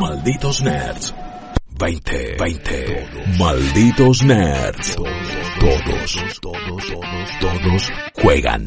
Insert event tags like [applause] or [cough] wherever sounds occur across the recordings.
Malditos Nerds. 20, 20. Malditos Nerds. Todos, todos, todos, todos juegan.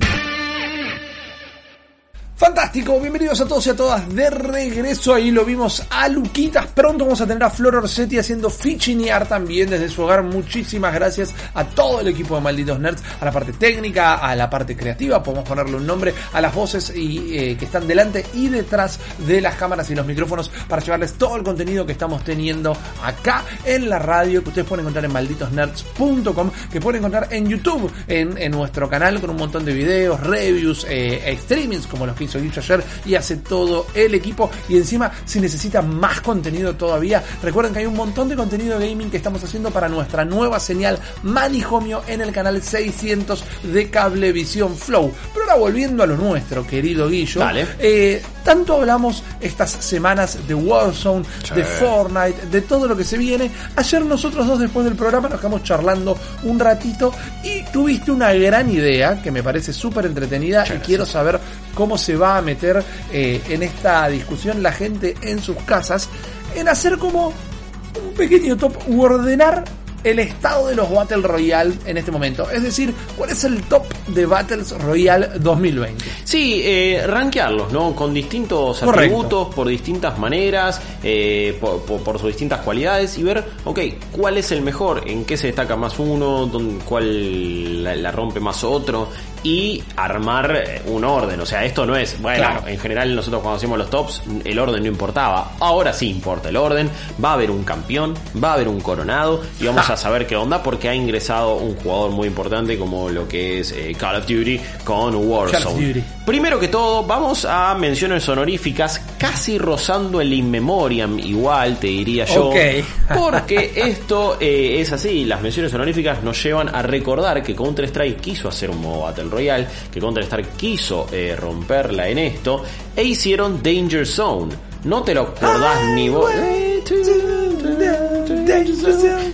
Fantástico, bienvenidos a todos y a todas de regreso. Ahí lo vimos a Luquitas. Pronto vamos a tener a Flor Orsetti haciendo fichinear también desde su hogar. Muchísimas gracias a todo el equipo de Malditos Nerds, a la parte técnica, a la parte creativa. Podemos ponerle un nombre a las voces y, eh, que están delante y detrás de las cámaras y los micrófonos para llevarles todo el contenido que estamos teniendo acá en la radio que ustedes pueden encontrar en malditosnerds.com, que pueden encontrar en YouTube, en, nuestro canal con un montón de videos, reviews, eh, streamings como los que hizo Guicho ayer y hace todo el equipo. Y encima, si necesitan más contenido todavía, recuerden que hay un montón de contenido gaming que estamos haciendo para nuestra nueva señal Manijomio en el canal 600 de Cablevisión Flow. Pero ahora volviendo a lo nuestro, querido Guillo, Dale. eh, tanto hablamos estas semanas de Warzone, de Fortnite, de todo lo que se viene. Ayer nosotros dos después del programa nos quedamos charlando un ratito y tuviste una gran idea que me parece súper entretenida y quiero saber cómo se va a meter eh, en esta discusión la gente en sus casas en hacer como un pequeño top u ordenar el estado de los Battle Royale en este momento. Es decir, cuál es el top de Battles Royale 2020. Sí, eh, rankearlos, ¿no? Con distintos Correcto. atributos, por distintas maneras, eh, por, por- por sus distintas cualidades y ver, ok, cuál es el mejor, en qué se destaca más uno, dónde- cuál la, la rompe más otro y armar eh, un orden. O sea, esto no es, bueno, Claro. en general nosotros cuando hacemos los tops, el orden no importaba. Ahora sí importa el orden, va a haber un campeón, va a haber un coronado y vamos a saber qué onda porque ha ingresado un jugador muy importante como lo que es eh, Call of Duty con Warzone. Call of Duty. Primero que todo, vamos a menciones honoríficas, casi rozando el in memoriam, igual te diría yo. [laughs] Porque esto eh, es así, las menciones honoríficas nos llevan a recordar que Counter-Strike quiso hacer un modo Battle Royale, que Counter-Strike quiso eh, romperla en esto, e hicieron Danger Zone. No te lo acordás ni vos.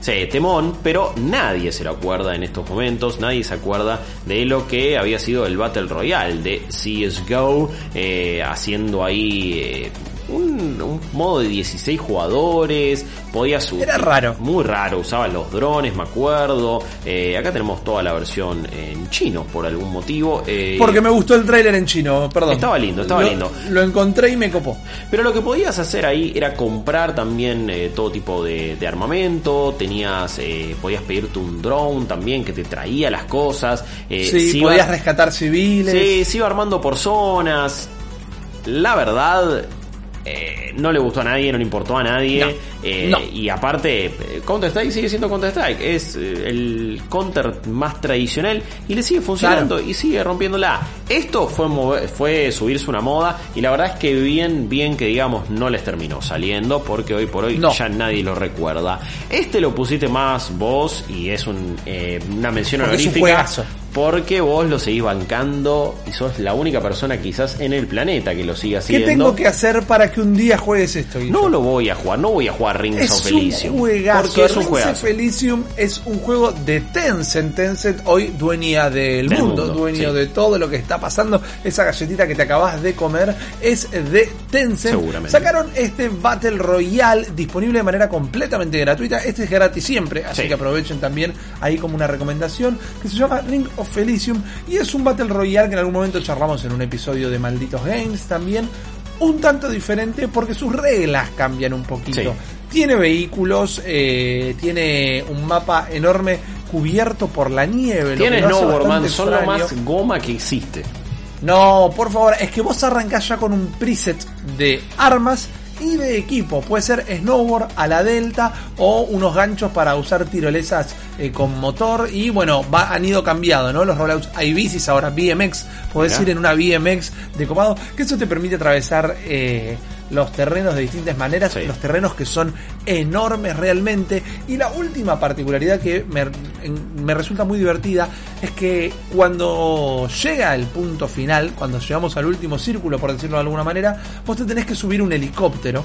Sí, temón, pero nadie se lo acuerda en estos momentos, nadie se acuerda de lo que había sido el Battle Royale de CSGO, eh, haciendo ahí eh, un, un modo de 16 jugadores, podía subir. Era raro. Muy raro, usaban los drones, me acuerdo. Eh, acá tenemos toda la versión en chino por algún motivo. eh, Porque me gustó el trailer en chino, perdón. Estaba lindo, estaba Lo- lindo. Lo encontré y me copó. Pero lo que podías hacer ahí era comprar también eh, todo tipo de, de armamento, tenías, podías pedirte un drone también que te traía las cosas. sí, se podías iba- rescatar civiles. Sí, se iba armando por zonas. La verdad, eh, no le gustó a nadie, no le importó a nadie. No, eh, no. Y aparte, eh, Counter-Strike sigue siendo Counter-Strike. Es eh, el counter más tradicional y le sigue funcionando y sigue rompiéndola. Esto fue, mover- fue subirse una moda y la verdad es que bien, bien que digamos no les terminó saliendo porque hoy por hoy No. ya nadie lo recuerda. Este lo pusiste más vos y es un, eh, una mención Porque es un honorífica. Porque vos lo seguís bancando y sos la única persona quizás en el planeta que lo ¿Qué haciendo. tengo que hacer para que un día juegues esto? No lo voy a jugar, no voy a jugar Rings of es un Elysium. juegazo. Porque es un Rings of juegazo. Elysium es un juego de Tencent. Tencent hoy dueña del Del mundo, mundo, dueño sí. de todo lo que está pasando. Esa galletita que te acabas de comer es de Tencent. Seguramente. Sacaron este Battle Royale disponible de manera completamente gratuita. Este es gratis siempre, así Sí. que aprovechen también ahí como una recomendación que se llama Ring of Elysium y es un Battle Royale que en algún momento charlamos en un episodio de Malditos Games también. Un tanto diferente porque sus reglas cambian un poquito. Sí. Tiene vehículos, eh, tiene un mapa enorme cubierto por la nieve. Snowboardman, bastante son lo más goma que existe. No, por favor, es que vos arrancás ya con un preset de armas y de equipo. Puede ser snowboard a la delta o unos ganchos para usar tirolesas eh, con motor. Y bueno, va, han ido cambiando, ¿no? Los rollouts. Hay bicis ahora, BMX. Podés Mirá. ir en una BMX de copado. Que eso te permite atravesar eh, los terrenos de distintas maneras, Sí. los terrenos que son enormes realmente. Y la última particularidad que me, me resulta muy divertida es que cuando llega el punto final, cuando llegamos al último círculo, por decirlo de alguna manera, vos te tenés que subir un helicóptero.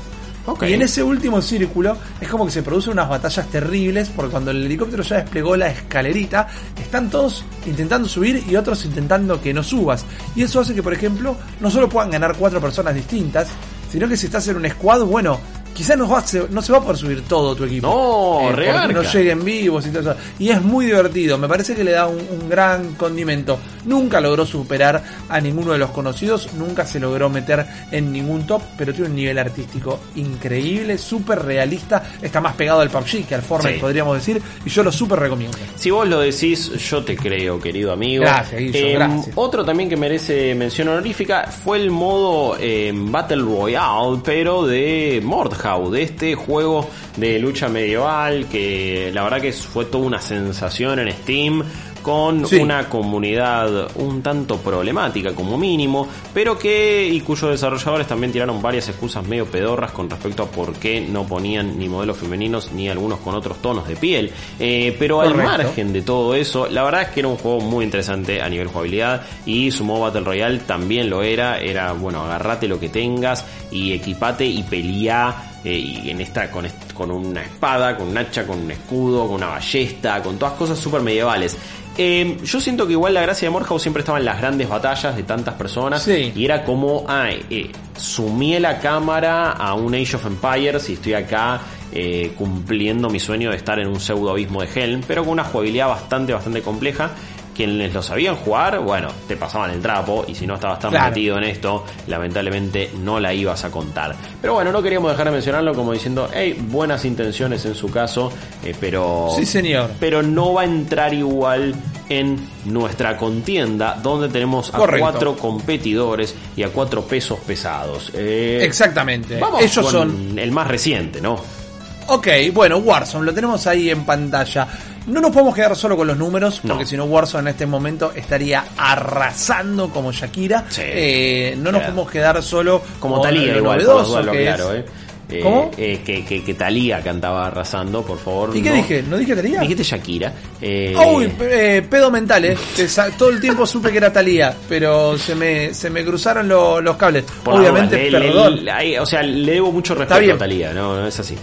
Y en ese último círculo es como que se producen unas batallas terribles porque cuando el helicóptero ya desplegó la escalerita, están todos intentando subir y otros intentando que no subas. Y eso hace que, por ejemplo, no solo puedan ganar cuatro personas distintas, sino que si estás en un squad, bueno, quizás no, va- se- no se va a poder subir todo tu equipo. No, Eh, regarca. no lleguen vivos y todo eso. Y es muy divertido, me parece que le da un, un gran condimento. Nunca logró superar a ninguno de los conocidos, nunca se logró meter en ningún top, pero tiene un nivel artístico increíble, súper realista, está más pegado al PUBG que al Fortnite, Sí. podríamos decir, y yo lo súper recomiendo. Si vos lo decís, yo te creo, querido amigo. Gracias, Guillo, Eh, gracias. Otro también que merece mención honorífica fue el modo eh, Battle Royale, pero de Mordhau, de este juego de lucha medieval que la verdad que fue toda una sensación en Steam con Sí. una comunidad un tanto problemática como mínimo, pero que y cuyos desarrolladores también tiraron varias excusas medio pedorras con respecto a por qué no ponían ni modelos femeninos ni algunos con otros tonos de piel. Eh, pero al margen de todo eso, la verdad es que era un juego muy interesante a nivel jugabilidad y su modo Battle Royale también lo era. Era, bueno, agarrate lo que tengas y equipate y peleá. Eh, y en esta con, con una espada, con un hacha, con un escudo, con una ballesta, con todas cosas super medievales. Eh, yo siento que igual la gracia de Morhaus siempre estaba en las grandes batallas de tantas personas Sí. y era como, ay, eh, sumí la cámara a un Age of Empires y estoy acá eh, cumpliendo mi sueño de estar en un pseudo abismo de Helm, pero con una jugabilidad bastante, bastante compleja. Quienes lo sabían jugar, bueno, te pasaban el trapo y si no estabas tan Claro. metido en esto, lamentablemente no la ibas a contar. Pero bueno, no queríamos dejar de mencionarlo como diciendo, hey, buenas intenciones en su caso, eh, pero Sí, señor. pero no va a entrar igual en nuestra contienda donde tenemos a Correcto. cuatro competidores y a cuatro pesos pesados. Eh, Exactamente. Vamos Ellos con son el más reciente, ¿no? Ok, bueno, Warzone, lo tenemos ahí en pantalla. No nos podemos quedar solo con los números, No. porque si no Warzone en este momento estaría arrasando como Shakira. Sí. Eh, no nos Claro. podemos quedar solo Como con Talía igual, novedoso que claro, es- ¿eh? Eh, ¿Cómo? eh, que, que, que Talía cantaba arrasando, por favor. ¿Y qué no. dije? ¿No dije Talía? Dijiste Shakira. Eh, Uy, eh, pedo mental, eh. Todo el tiempo supe que era Talía, pero se me, se me cruzaron lo- los cables. por Obviamente, duda, le- le- perdón. le- o sea, le debo mucho respeto a Talía, no, no es así.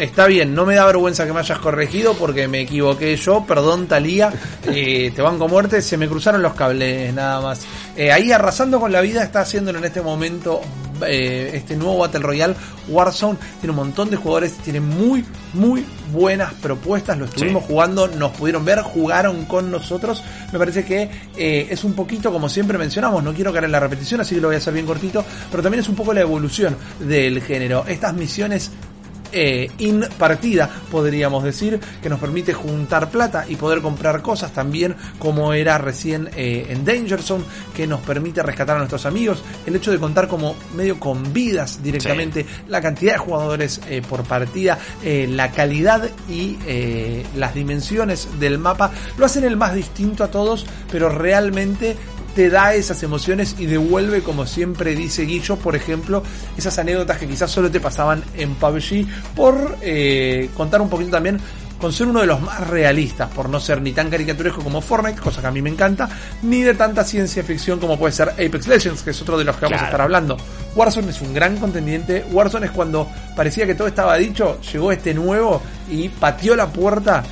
Está bien, no me da vergüenza que me hayas corregido porque me equivoqué yo, perdón Talía, eh, te banco muerte, se me cruzaron los cables nada más. Eh, ahí arrasando con la vida está haciéndolo en este momento eh, este nuevo Battle Royale, Warzone, tiene un montón de jugadores, tiene muy, muy buenas propuestas, lo estuvimos Sí. jugando, nos pudieron ver, jugaron con nosotros, me parece que eh, es un poquito como siempre mencionamos, no quiero caer en la repetición, así que lo voy a hacer bien cortito, pero también es un poco la evolución del género, estas misiones eh, in partida, podríamos decir, que nos permite juntar plata y poder comprar cosas también, como era recién eh, en Danger Zone, que nos permite rescatar a nuestros amigos. El hecho de contar como medio con vidas directamente, la cantidad de jugadores eh, por partida, eh, la calidad y las dimensiones del mapa, lo hacen el más distinto a todos, pero realmente te da esas emociones y devuelve, como siempre dice Guillo, por ejemplo, esas anécdotas que quizás solo te pasaban en PUBG, por eh, contar un poquito también con ser uno de los más realistas, por no ser ni tan caricaturesco como Fortnite, cosa que a mí me encanta, ni de tanta ciencia ficción como puede ser Apex Legends, que es otro de los que vamos a estar hablando. Warzone es un gran contendiente, Warzone es cuando parecía que todo estaba dicho, llegó este nuevo y pateó la puerta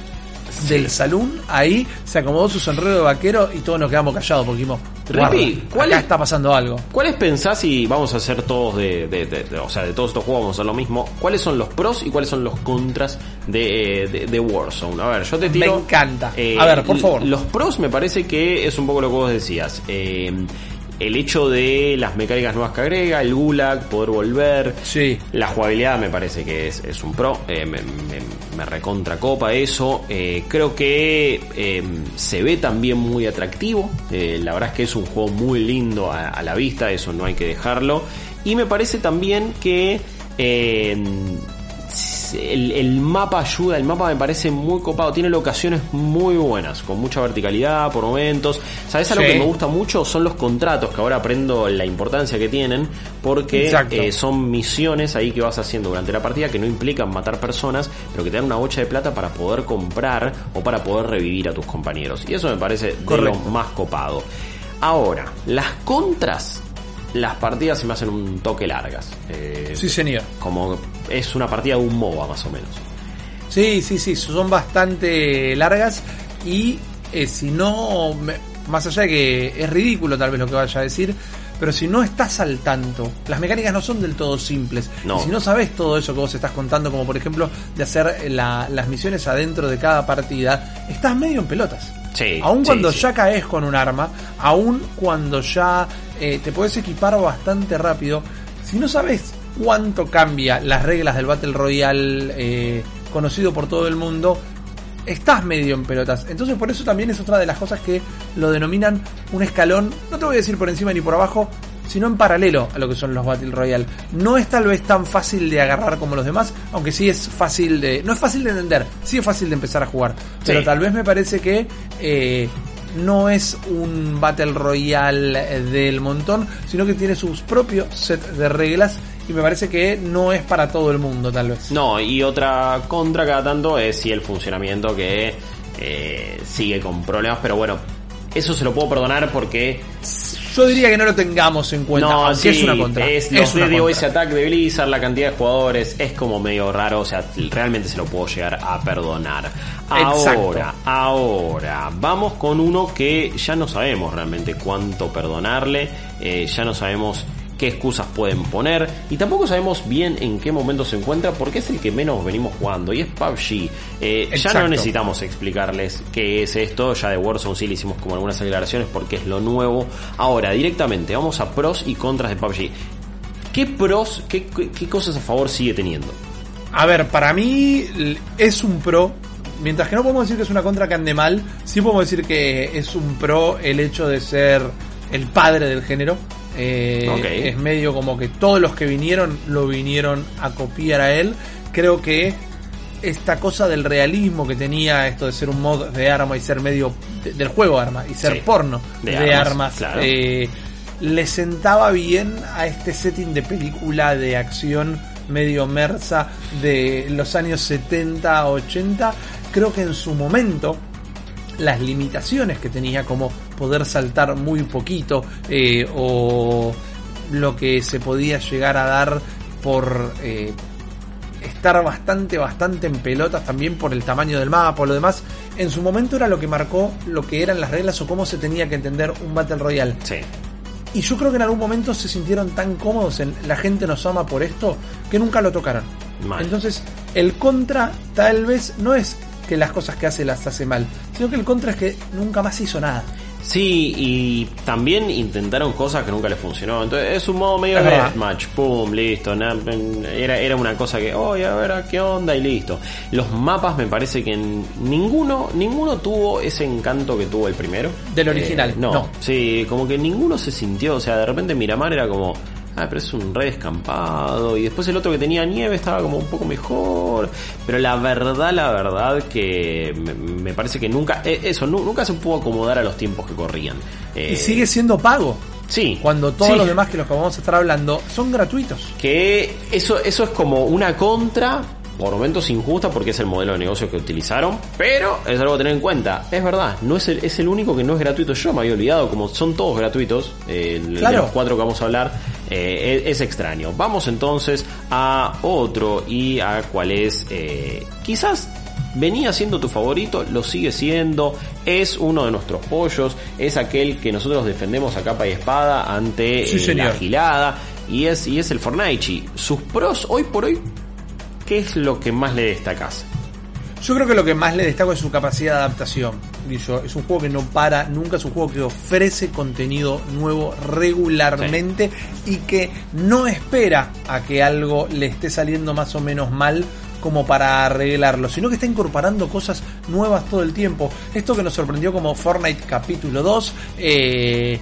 del salón, ahí se acomodó su sonrero de vaquero y todos nos quedamos callados porque dijimos, Rippy, "Guarda, ¿cuál acá es- está pasando algo. ¿Cuáles pensás y vamos a hacer todos de, de- de- de- o sea, de todos estos juegos vamos a hacer lo mismo? ¿Cuáles son los pros y cuáles son los contras de, eh, Warzone? A ver, yo te tiro. Me encanta. eh, A ver, por favor. Los pros me parece que es un poco lo que vos decías. Eh, el hecho de las mecánicas nuevas que agrega, el gulag, poder volver. Sí. La jugabilidad me parece que es, es un pro, eh, me, me, me recontra copa eso. Eh, creo que eh, se ve también muy atractivo. Eh, la verdad es que es un juego muy lindo a, a la vista, eso no hay que dejarlo. Y me parece también que el, el mapa ayuda, el mapa me parece muy copado, tiene locaciones muy buenas, con mucha verticalidad por momentos. ¿Sabes algo Sí. que me gusta mucho? Son los contratos, que ahora aprendo la importancia que tienen, porque eh, son misiones ahí que vas haciendo durante la partida que no implican matar personas, pero que te dan una bocha de plata para poder comprar o para poder revivir a tus compañeros. Y eso me parece de lo más copado. Ahora, las contras, las partidas se me hacen un toque largas. Eh, Sí, señor. como es una partida de un MOBA más o menos. Sí, sí, sí, son bastante largas y eh, si no, más allá de que es ridículo tal vez lo que vaya a decir, pero si no estás al tanto, las mecánicas no son del todo simples. No. Y si no sabes todo eso que vos estás contando, como por ejemplo de hacer la- las misiones adentro de cada partida, estás medio en pelotas. Sí, Aun sí, cuando sí. ya caes con un arma, aun cuando ya eh, te puedes equipar bastante rápido, si no sabes cuánto cambia las reglas del Battle Royale eh, conocido por todo el mundo, estás medio en pelotas. Entonces por eso también es otra de las cosas que lo denominan un escalón, no te voy a decir por encima ni por abajo, sino en paralelo a lo que son los Battle Royale. No es tal vez tan fácil de agarrar como los demás, aunque sí es fácil de... No es fácil de entender, sí es fácil de empezar a jugar. Pero Sí. tal vez me parece que eh, no es un Battle Royale del montón, sino que tiene sus propios set de reglas y me parece que no es para todo el mundo tal vez. No, y otra contra cada tanto es si el funcionamiento que eh, sigue con problemas, pero bueno, eso se lo puedo perdonar porque Yo diría que no lo tengamos en cuenta, no, sí, es una contra. es una DDoS contra. Attack de Blizzard, la cantidad de jugadores, es como medio raro, o sea, realmente se lo puedo llegar a perdonar. Exacto. Ahora, ahora, vamos con uno que ya no sabemos realmente cuánto perdonarle, eh, ya no sabemos qué excusas pueden poner y tampoco sabemos bien en qué momento se encuentra porque es el que menos venimos jugando y es PUBG. Eh, ya no necesitamos explicarles qué es esto, ya de Warzone sí le hicimos como algunas aclaraciones porque es lo nuevo. Ahora, directamente, vamos a pros y contras de PUBG. ¿Qué pros, qué, qué- qué cosas a favor sigue teniendo? A ver, para mí es un pro. Mientras que no podemos decir que es una contra que ande mal, sí podemos decir que es un pro el hecho de ser el padre del género. Eh. Es medio como que todos los que vinieron lo vinieron a copiar a él. Creo que esta cosa del realismo que tenía esto de ser un mod de arma y ser medio de- del juego arma y ser Sí. porno De de, armas, armas, claro. eh, le sentaba bien a este setting de película de acción medio mersa de los años 70, 80. Creo que en su momento las limitaciones que tenía como poder saltar muy poquito eh, o lo que se podía llegar a dar por eh, estar bastante, bastante en pelotas también por el tamaño del mapa, por lo demás, en su momento era lo que marcó lo que eran las reglas o cómo se tenía que entender un Battle Royale. Sí. Y yo creo que en algún momento se sintieron tan cómodos en la gente nos ama por esto que nunca lo tocaron. Mal. Entonces, el contra tal vez no es que las cosas que hace las hace mal, sino que el contra es que nunca más hizo nada. Sí, y también intentaron cosas que nunca les funcionó. Entonces es un modo medio verdad. deathmatch, pum, listo. na- era, era una cosa que, oye, a ver, ¿a qué onda? Y listo. Los mapas me parece que ninguno, ninguno tuvo ese encanto que tuvo el primero. Del original, Eh, no, no. sí, como que ninguno se sintió, o sea, de repente Miramar era como, ah, pero es un re descampado. Y después el otro que tenía nieve estaba como un poco mejor. Pero la verdad, la verdad que me, me parece que nunca, eh, eso, nu- nunca se pudo acomodar a los tiempos que corrían. Eh, Y sigue siendo pago. Sí. Cuando todos Sí. los demás que los que vamos a estar hablando son gratuitos. Que eso, eso es como una contra, por momentos injusta, porque es el modelo de negocio que utilizaron, pero es algo a tener en cuenta. Es verdad, no es el, es el único que no es gratuito. Yo me había olvidado, como son todos gratuitos, eh, el- de Claro. los cuatro que vamos a hablar, eh, es, es extraño. Vamos entonces a otro y a cuál es, eh, quizás venía siendo tu favorito, lo sigue siendo, es uno de nuestros pollos, es aquel que nosotros defendemos a capa y espada ante Sí, eh, la gilada y es, y es el Fortnite. Sus pros hoy por hoy, ¿qué es lo que más le destacas? Yo creo que lo que más le destaco es su capacidad de adaptación. Es un juego que no para, nunca es un juego que ofrece contenido nuevo regularmente y que no espera a que algo le esté saliendo más o menos mal como para arreglarlo, sino que está incorporando cosas nuevas todo el tiempo. Esto que nos sorprendió como Fortnite capítulo 2, eh,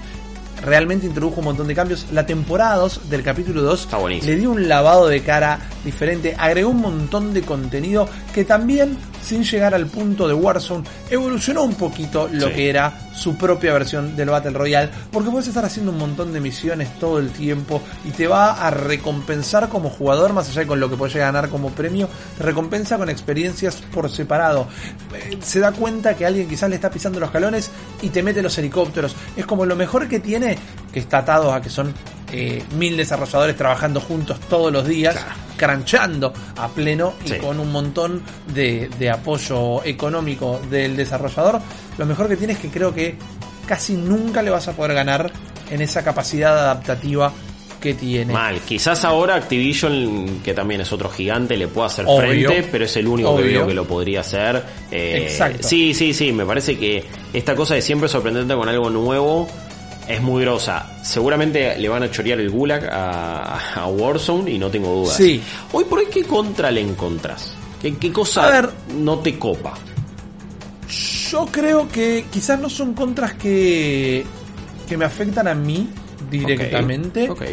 realmente introdujo un montón de cambios. La temporada 2 del capítulo 2 Está buenísimo. le dio un lavado de cara diferente, agregó un montón de contenido que también, sin llegar al punto de Warzone, evolucionó un poquito lo Sí. que era su propia versión del Battle Royale, porque puedes estar haciendo un montón de misiones todo el tiempo y te va a recompensar como jugador, más allá de con lo que puedes llegar a ganar como premio, te recompensa con experiencias por separado. Eh, Se da cuenta que alguien quizás le está pisando los calones y te mete los helicópteros. Es como lo mejor que tiene, que está atado a que son eh, mil desarrolladores trabajando juntos todos los días, cranchando a pleno y Sí. con un montón de, de apoyo económico del desarrollador. Lo mejor que tiene es que creo que casi nunca le vas a poder ganar en esa capacidad adaptativa que tiene. Mal, quizás ahora Activision, que también es otro gigante, le pueda hacer Obvio. frente, pero es el único que veo que lo podría hacer. Eh, Exacto. Sí, sí, sí, me parece que esta cosa de siempre sorprendente con algo nuevo es muy grosa. Seguramente le van a chorear el gulag a, a Warzone y no tengo dudas. Sí. Hoy por hoy, ¿qué contra le encontrás? ¿Qué, qué cosa A ver. no te copa? Yo creo que quizás no son contras que, que me afectan a mí directamente. Ok. ok.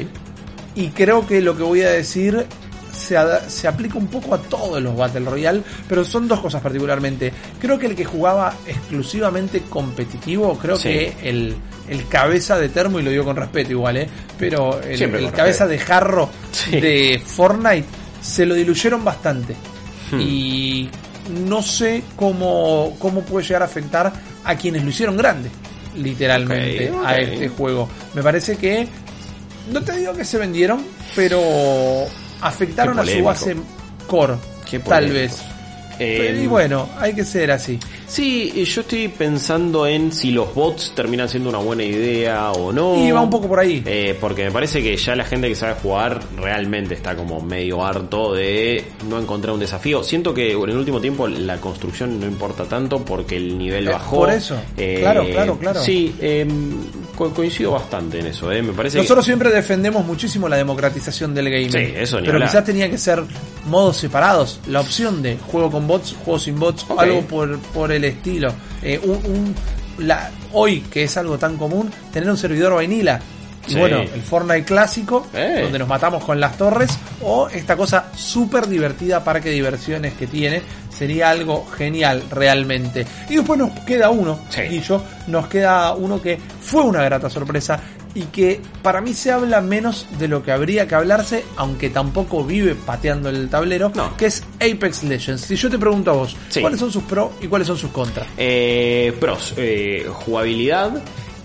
Y creo que lo que voy a decir se, se aplica un poco a todos los Battle Royale, pero son dos cosas particularmente. Creo que el que jugaba exclusivamente competitivo, creo Sí. que el, el cabeza de termo, y lo digo con respeto igual, ¿eh? pero el, cabeza de jarro Sí. de Fortnite se lo diluyeron bastante. Hmm. Y no sé cómo, cómo puede llegar a afectar a quienes lo hicieron grande, literalmente, a este juego. Me parece que no te digo que se vendieron, pero afectaron a su base core, tal vez. Eh, y bueno, hay que ser así. Sí, y yo estoy pensando en si los bots terminan siendo una buena idea o no. Y va un poco por ahí. Eh, porque me parece que ya la gente que sabe jugar realmente está como medio harto de no encontrar un desafío. Siento que en el último tiempo la construcción no importa tanto porque el nivel Eh, bajó. por eso. Claro, claro, claro. Sí, eh, co- coincido bastante en eso. Eh. Me parece que- Nosotros siempre defendemos muchísimo la democratización del gaming. Sí, eso ni Pero hablar. quizás tenía que ser modos separados. La opción de juego con bots, juego sin bots, algo por, por el estilo. Eh, un, un- la, hoy, que es algo tan común, tener un servidor Y bueno, el Fortnite clásico, Eh. donde nos matamos con las torres, o esta cosa súper divertida, parque de diversiones que tiene, sería algo genial realmente. Y después nos queda uno, Sí. Guillo, nos queda uno que fue una grata sorpresa y que para mí se habla menos de lo que habría que hablarse, aunque tampoco vive pateando el tablero, No. que es Apex Legends. Si yo te pregunto a vos, Sí. ¿cuáles son sus pros y cuáles son sus contras? Eh, pros, eh, jugabilidad.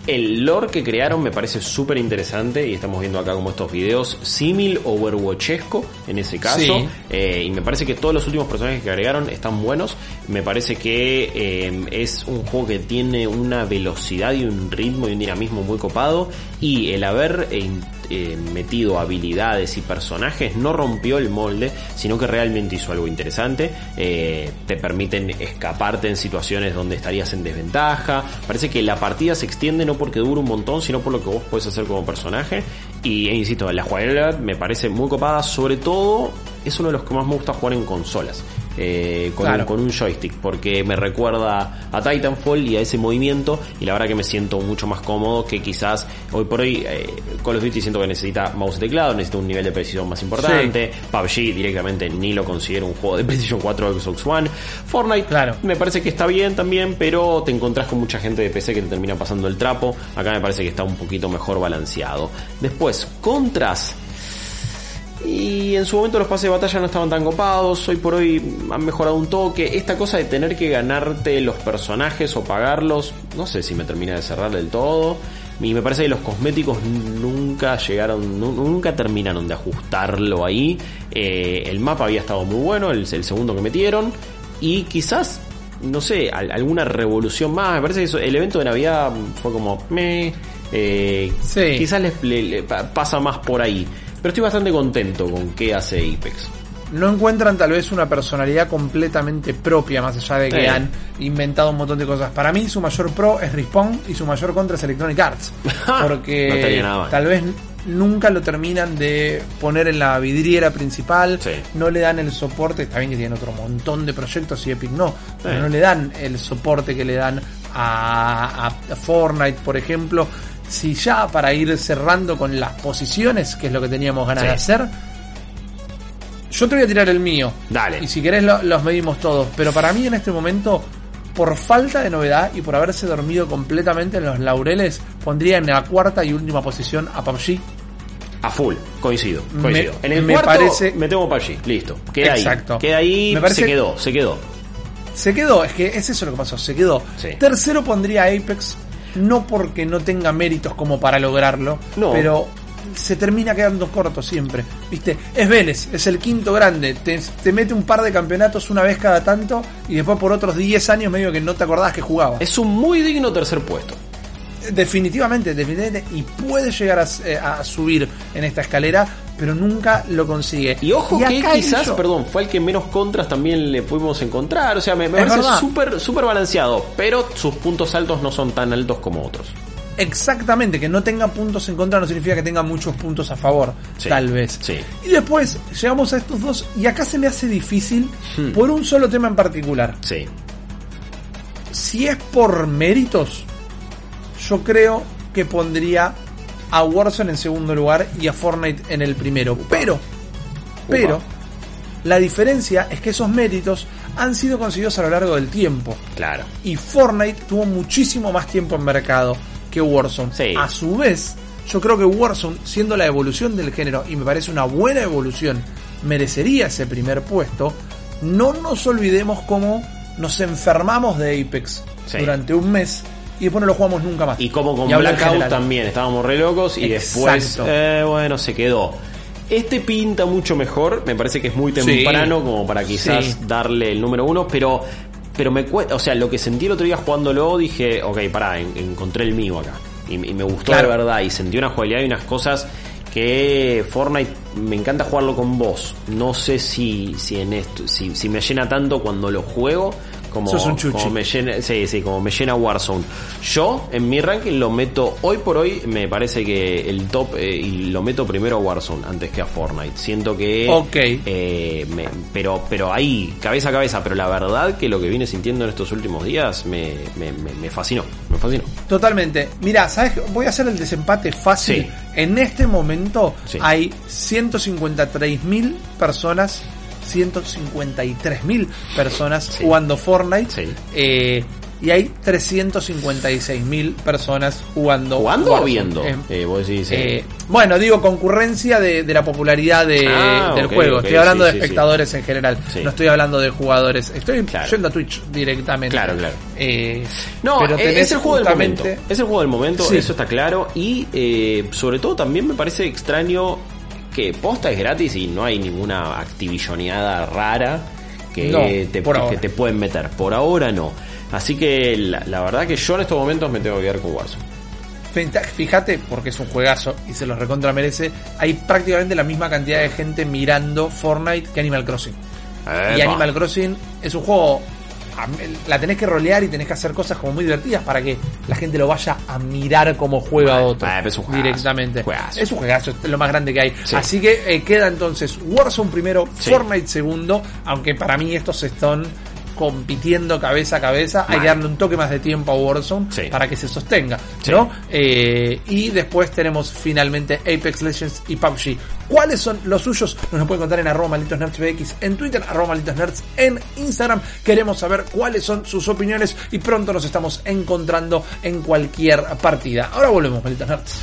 El lore que crearon me parece súper interesante y estamos viendo acá como estos videos símil Overwatchesco en ese caso. Sí. Eh, y me parece que todos los últimos personajes que agregaron están buenos. Me parece que eh, es un juego que tiene una velocidad y un ritmo y un dinamismo muy copado. Y el haber eh, metido habilidades y personajes no rompió el molde, sino que realmente hizo algo interesante. Eh, te permiten escaparte en situaciones donde estarías en desventaja. Parece que la partida se extiende no porque dura un montón, sino por lo que vos puedes hacer como personaje. Y e insisto, la jugabilidad me parece muy copada, sobre todo es uno de los que más me gusta jugar en consolas. Eh, con, Claro. un, con un joystick, porque me recuerda a Titanfall y a ese movimiento, y la verdad que me siento mucho más cómodo que quizás hoy por hoy eh, Call of Duty siento que necesita mouse y teclado, necesita un nivel de precisión más importante, PUBG directamente ni lo considero un juego de [laughs] PlayStation 4 o Xbox One, Fortnite Claro. me parece que está bien también, pero te encontrás con mucha gente de PC que te termina pasando el trapo, acá me parece que está un poquito mejor balanceado. Después, contras. Y en su momento los pases de batalla no estaban tan copados, hoy por hoy han mejorado un toque. Esta cosa de tener que ganarte los personajes o pagarlos, no sé si me termina de cerrar del todo. Y me parece que los cosméticos nunca llegaron, nu- nunca terminaron de ajustarlo ahí. Eh, el mapa había estado muy bueno, el, el segundo que metieron. Y quizás, no sé, al- alguna revolución más. Me parece que eso- el evento de Navidad fue como, me Sí. Quizás les, le- le pa- pasa más por ahí. Pero estoy bastante contento con qué hace Apex. no encuentran tal vez una personalidad completamente propia, más allá de que han inventado un montón de cosas. Para mí su mayor pro es Respawn y su mayor contra es Electronic Arts. [laughs] Porque No tal vez nunca lo terminan de poner en la vidriera principal, Sí. no le dan el soporte, está bien que tienen otro montón de proyectos y Epic no, pero no le dan el soporte que le dan a, a Fortnite, por ejemplo. Si ya para ir cerrando con las posiciones, que es lo que teníamos ganas Sí. de hacer, Yo te voy a tirar el mío. Dale. Y si querés lo- los medimos todos. Pero para mí en este momento, por falta de novedad y por haberse dormido completamente en los laureles, pondría en la cuarta y última posición a PUBG. A full, coincido. coincido. Me- en el me cuarto parece- metemos PUBG, listo. Queda Exacto. ahí. Queda ahí, Me parece- se quedó, se quedó. Se quedó, es que es eso lo que pasó, se quedó. Sí. Tercero pondría Apex, no porque no tenga méritos como para lograrlo, No. pero se termina quedando corto siempre. ¿Viste? Es Vélez, es el quinto grande, te, te mete un par de campeonatos una vez cada tanto y después por otros 10 años medio que no te acordabas que jugaba. Es un muy digno tercer puesto. Definitivamente, definitivamente, y puede llegar a, eh, a subir en esta escalera, pero nunca lo consigue. Y ojo que quizás, perdón, fue el que menos contras también le pudimos encontrar. O sea, me, me parece súper súper balanceado, pero sus puntos altos no son tan altos como otros. Exactamente, que no tenga puntos en contra no significa que tenga muchos puntos a favor, Sí, tal vez. sí. Y después llegamos a estos dos y acá se me hace difícil Hmm. por un solo tema en particular. Sí. Si es por méritos, yo creo que pondría a Warzone en segundo lugar y a Fortnite en el primero. Pero, pero, la diferencia es que esos méritos han sido conseguidos a lo largo del tiempo. Claro. Y Fortnite tuvo muchísimo más tiempo en mercado que Warzone. Sí. A su vez, yo creo que Warzone, siendo la evolución del género, y me parece una buena evolución, merecería ese primer puesto. No nos olvidemos cómo nos enfermamos de Apex Sí. durante un mes y después no lo jugamos nunca más. Y como con Y Blackout también, estábamos re locos y después, Exacto. eh, bueno, se quedó. Este pinta mucho mejor, me parece que es muy Sí. temprano como para quizás Sí. darle el número uno, pero pero me cuesta, o sea, lo que sentí el otro día jugándolo, dije, ok, pará, en- encontré el mío acá. Y, y me gustó Claro. de verdad, y sentí una jugabilidad y unas cosas que Fortnite me encanta jugarlo con vos. No sé si, si en esto, si, si me llena tanto cuando lo juego como, Sos un chuchi. como me llena, sí, sí, como me llena Warzone. Yo en mi ranking lo meto hoy por hoy, me parece que el top eh, y lo meto primero a Warzone antes que a Fortnite. Siento que Ok. eh, me- pero pero ahí cabeza a cabeza, pero la verdad que lo que vine sintiendo en estos últimos días me, me, me- fascinó, me fascinó. Totalmente. Mira, ¿sabes? Voy a hacer el desempate fácil. Sí. En este momento Sí. hay 153 mil personas, 153 mil personas Sí. jugando Fortnite. Sí. eh, y hay 356 mil personas jugando. ¿Jugando o viendo? Eh, Eh, vos decís, eh, eh, bueno, digo concurrencia de, de la popularidad de- Ah, del juego. estoy hablando sí, de sí, espectadores en general. Sí. No estoy hablando de jugadores. Estoy Claro. yendo a Twitch directamente. Claro, claro. Eh, No, pero es- el juego del momento. Es el juego del momento, Sí. eso está claro. Y eh, sobre todo también me parece extraño que posta es gratis y no hay ninguna activilloneada rara que, No, te, que te pueden meter. Por ahora no. Así que la, la verdad que yo en estos momentos me tengo que quedar con Warzone. Fíjate- porque es un juegazo y se los recontra merece. Hay prácticamente la misma cantidad de gente mirando Fortnite que Animal Crossing. Y. Animal Crossing es un juego. La tenés que rolear y tenés que hacer cosas como muy divertidas para que la gente lo vaya a mirar como juega Bueno, otro. bueno, es un juegazo, directamente. juegazo. Es un juegazo, es lo más grande que hay. Sí. Así que eh, queda entonces Warzone primero, Sí. Fortnite segundo. Aunque para mí estos están compitiendo cabeza a cabeza. Hay que darle un toque más de tiempo a Warzone Sí. para que se sostenga. Sí. ¿no? Eh, y después tenemos finalmente Apex Legends y PUBG. ¿Cuáles son los suyos? Nos lo pueden contar en arroba malditos nerds BX, en Twitter, arroba malditos nerds, en Instagram. Queremos saber cuáles son sus opiniones y pronto nos estamos encontrando en cualquier partida. Ahora volvemos, malditos nerds.